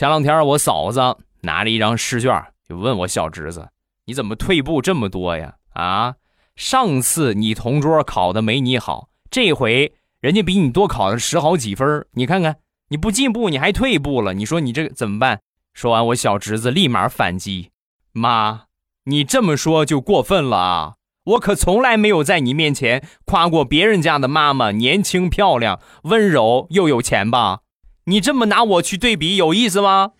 前两天我嫂子拿着一张试卷，就问我小侄子：“你怎么退步这么多呀？啊，上次你同桌考的没你好，这回人家比你多考了十好几分，你看看你不进步，你还退步了，你说你这怎么办？”说完，我小侄子立马反击：“妈，你这么说就过分了啊！我可从来没有在你面前夸过别人家的妈妈年轻漂亮、温柔又有钱吧？你这么拿我去对比，有意思吗？”